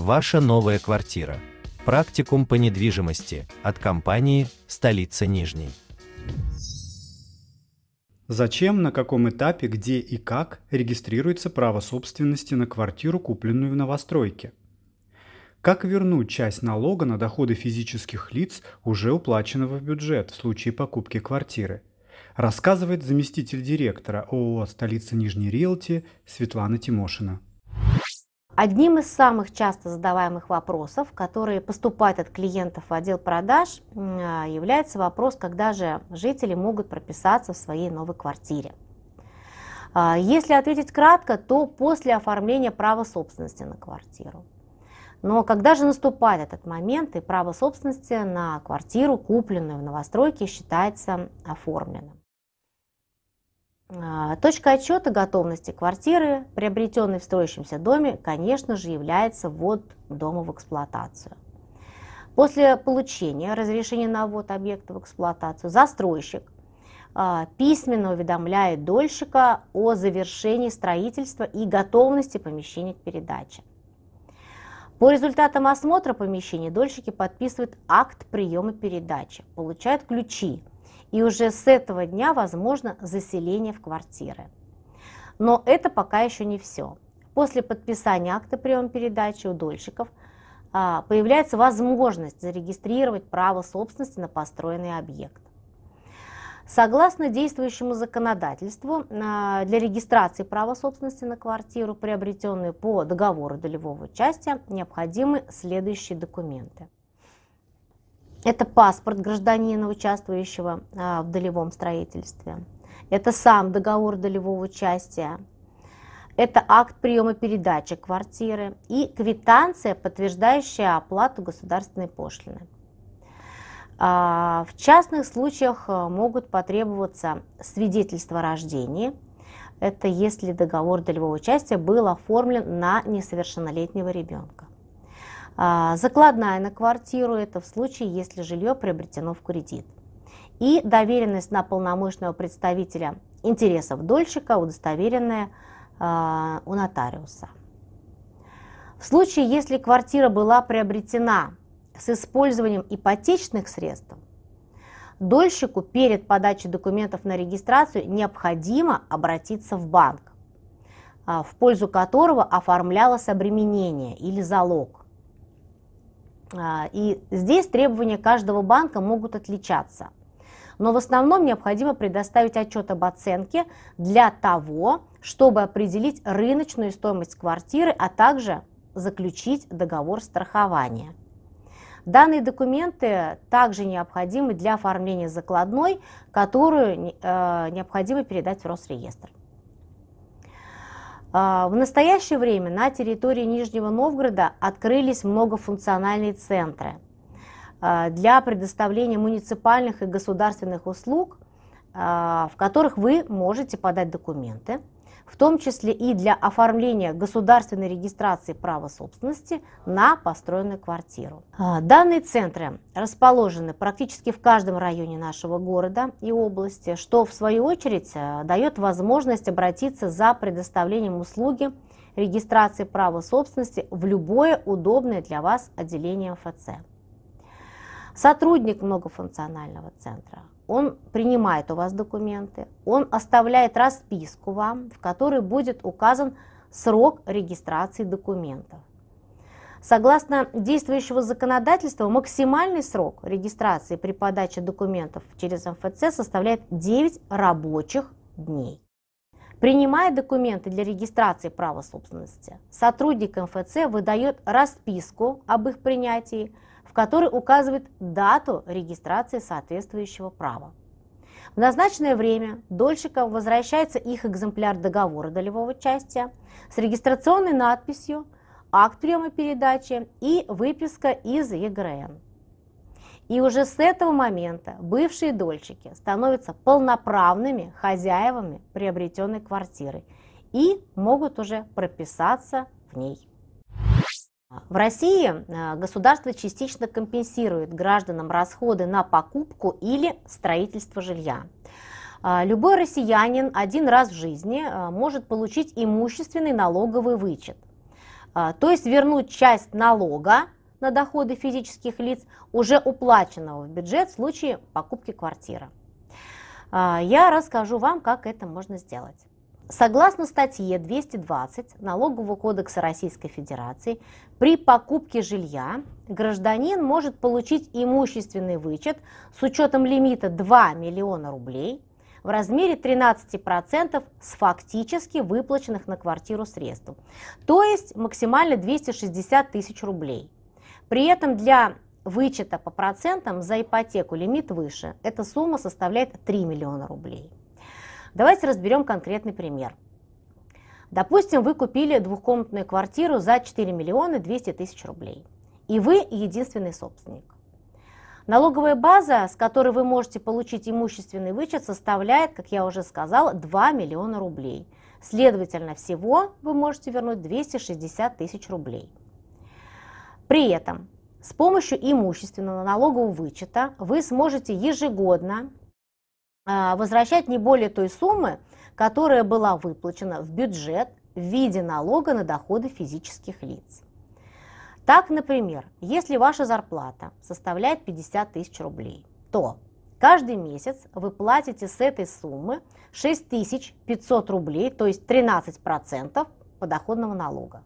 Ваша новая квартира. Практикум по недвижимости от компании «Столица Нижней». Зачем, на каком этапе, где и как регистрируется право собственности на квартиру, купленную в новостройке? Как вернуть часть налога на доходы физических лиц, уже уплаченного в бюджет в случае покупки квартиры? Рассказывает заместитель директора ООО «Столица Нижней Риэлти» Светлана Тимошина. Одним из самых часто задаваемых вопросов, которые поступают от клиентов в отдел продаж, а, является вопрос, когда же жители могут прописаться в своей новой квартире. А, если ответить кратко, то после оформления права собственности на квартиру. Но когда же наступает этот момент и право собственности на квартиру, купленную в новостройке, считается оформленным? А, точка отчета готовности квартиры, приобретенной в строящемся доме, конечно же, является ввод дома в эксплуатацию. После получения разрешения на ввод объекта в эксплуатацию застройщик а, письменно уведомляет дольщика о завершении строительства и готовности помещения к передаче. По результатам осмотра помещения дольщики подписывают акт приема передачи, получают ключи и уже с этого дня возможно заселение в квартиры. Но это пока еще не все. После подписания акта приема передачи у дольщиков а, появляется возможность зарегистрировать право собственности на построенный объект. Согласно действующему законодательству, а, для регистрации права собственности на квартиру, приобретенную по договору долевого участия, необходимы следующие документы – это паспорт гражданина, участвующего а, в долевом строительстве. Это сам договор долевого участия. Это акт приема передачи квартиры и квитанция, подтверждающая оплату государственной пошлины. А, в частных случаях а, могут потребоваться свидетельство о рождении. Это если договор долевого участия был оформлен на несовершеннолетнего ребенка. А, закладная на квартиру – это в случае, если жилье приобретено в кредит. И доверенность на полномочного представителя интересов дольщика, удостоверенная а, у нотариуса. В случае, если квартира была приобретена с использованием ипотечных средств, дольщику перед подачей документов на регистрацию необходимо обратиться в банк, а, в пользу которого оформлялось обременение или залог. А, и здесь требования каждого банка могут отличаться. Но в основном необходимо предоставить отчет об оценке для того, чтобы определить рыночную стоимость квартиры, а также заключить договор страхования. Данные документы также необходимы для оформления закладной, которую э, необходимо передать в Росреестр. А, в настоящее время на территории Нижнего Новгорода открылись многофункциональные центры а, для предоставления муниципальных и государственных услуг, а, в которых вы можете подать документы, в том числе и для оформления государственной регистрации права собственности на построенную квартиру. А, данные центры расположены практически в каждом районе нашего города и области, что в свою очередь э, дает возможность обратиться за предоставлением услуги регистрации права собственности в любое удобное для вас отделение МФЦ. Сотрудник многофункционального центра он принимает у вас документы, он оставляет расписку вам, в которой будет указан срок регистрации документов. Согласно действующего законодательства, максимальный срок регистрации при подаче документов через МФЦ составляет 9 рабочих дней. Принимая документы для регистрации права собственности, сотрудник МФЦ выдает расписку об их принятии, в которой указывает дату регистрации соответствующего права. В назначенное время дольщикам возвращается их экземпляр договора долевого участия с регистрационной надписью, акт приема передачи и выписка из ЕГРН. И уже с этого момента бывшие дольщики становятся полноправными хозяевами приобретенной квартиры и могут уже прописаться в ней. В России э, государство частично компенсирует гражданам расходы на покупку или строительство жилья. А, любой россиянин один раз в жизни э, может получить имущественный налоговый вычет. То есть вернуть часть налога на доходы физических лиц, уже уплаченного в бюджет в случае покупки квартиры. Я расскажу вам, как это можно сделать. Согласно статье 220 Налогового кодекса Российской Федерации, при покупке жилья гражданин может получить имущественный вычет с учетом лимита 2 миллиона рублей в размере 13% с фактически выплаченных на квартиру средств, то есть максимально 260 тысяч рублей. При этом для вычета по процентам за ипотеку лимит выше. Эта сумма составляет 3 миллиона рублей. Давайте разберем конкретный пример. Допустим, вы купили двухкомнатную квартиру за 4 миллиона 200 тысяч рублей. И вы единственный собственник. Налоговая база, с которой вы можете получить имущественный вычет, составляет, как я уже сказала, 2 миллиона рублей. Следовательно, всего вы можете вернуть 260 тысяч рублей. При этом с помощью имущественного налогового вычета вы сможете ежегодно возвращать не более той суммы, которая была выплачена в бюджет в виде налога на доходы физических лиц. Так, например, если ваша зарплата составляет 50 тысяч рублей, то каждый месяц вы платите с этой суммы 6500 рублей, то есть 13% подоходного налога.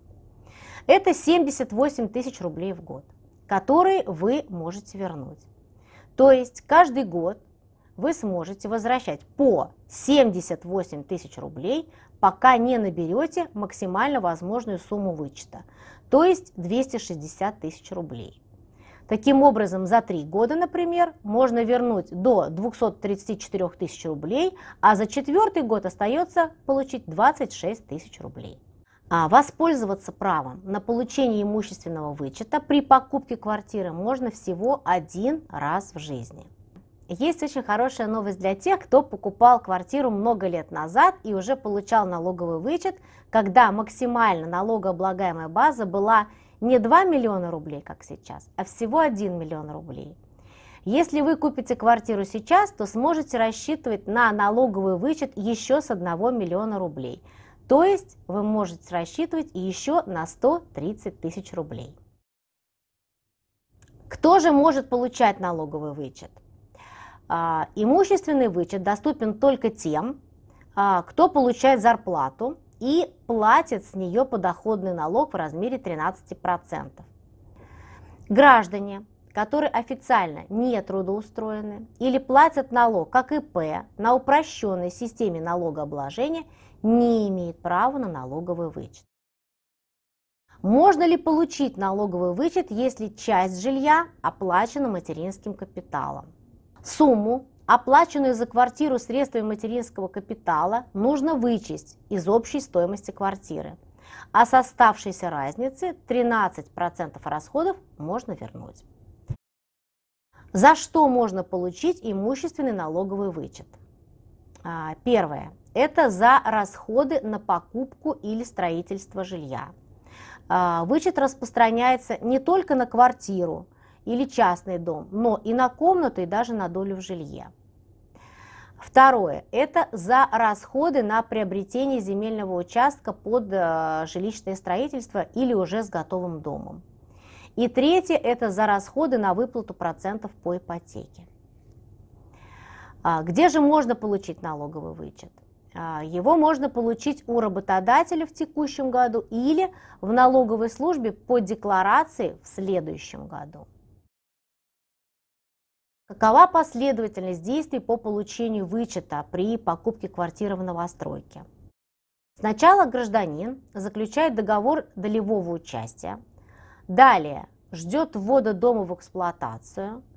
Это 78 тысяч рублей в год которые вы можете вернуть. То есть каждый год вы сможете возвращать по 78 тысяч рублей, пока не наберете максимально возможную сумму вычета, то есть 260 тысяч рублей. Таким образом, за три года, например, можно вернуть до 234 тысяч рублей, а за четвертый год остается получить 26 тысяч рублей. А, воспользоваться правом на получение имущественного вычета при покупке квартиры можно всего один раз в жизни. Есть очень хорошая новость для тех, кто покупал квартиру много лет назад и уже получал налоговый вычет, когда максимально налогооблагаемая база была не 2 миллиона рублей, как сейчас, а всего 1 миллион рублей. Если вы купите квартиру сейчас, то сможете рассчитывать на налоговый вычет еще с 1 миллиона рублей – то есть вы можете рассчитывать еще на 130 тысяч рублей. Кто же может получать налоговый вычет? А, имущественный вычет доступен только тем, а, кто получает зарплату и платит с нее подоходный налог в размере 13%. Граждане, которые официально не трудоустроены или платят налог как ИП на упрощенной системе налогообложения – не имеет права на налоговый вычет. Можно ли получить налоговый вычет, если часть жилья оплачена материнским капиталом? Сумму, оплаченную за квартиру средствами материнского капитала, нужно вычесть из общей стоимости квартиры, а с оставшейся разницы 13% расходов можно вернуть. За что можно получить имущественный налоговый вычет? А, первое это за расходы на покупку или строительство жилья. А, вычет распространяется не только на квартиру или частный дом, но и на комнату и даже на долю в жилье. Второе – это за расходы на приобретение земельного участка под э, жилищное строительство или уже с готовым домом. И третье – это за расходы на выплату процентов по ипотеке. А, где же можно получить налоговый вычет? А, его можно получить у работодателя в текущем году или в налоговой службе по декларации в следующем году. Какова последовательность действий по получению вычета при покупке квартиры в новостройке? Сначала гражданин заключает договор долевого участия, далее ждет ввода дома в эксплуатацию –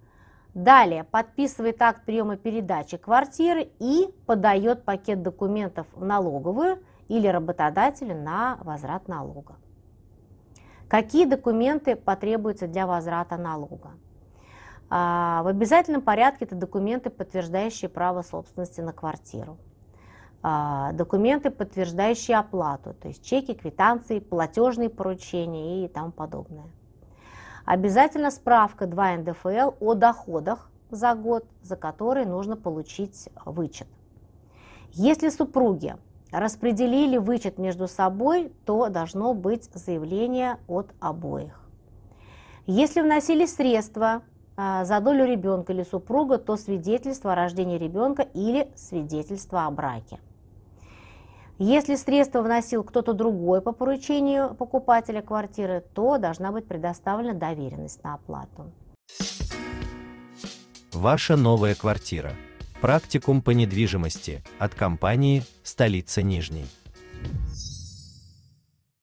Далее подписывает акт приема передачи квартиры и подает пакет документов в налоговую или работодателю на возврат налога. Какие документы потребуются для возврата налога? А, в обязательном порядке это документы, подтверждающие право собственности на квартиру. А, документы, подтверждающие оплату, то есть чеки, квитанции, платежные поручения и тому подобное. Обязательно справка 2 НДФЛ о доходах за год, за которые нужно получить вычет. Если супруги распределили вычет между собой, то должно быть заявление от обоих. Если вносили средства за долю ребенка или супруга, то свидетельство о рождении ребенка или свидетельство о браке. Если средства вносил кто-то другой по поручению покупателя квартиры, то должна быть предоставлена доверенность на оплату. Ваша новая квартира. Практикум по недвижимости от компании «Столица Нижней».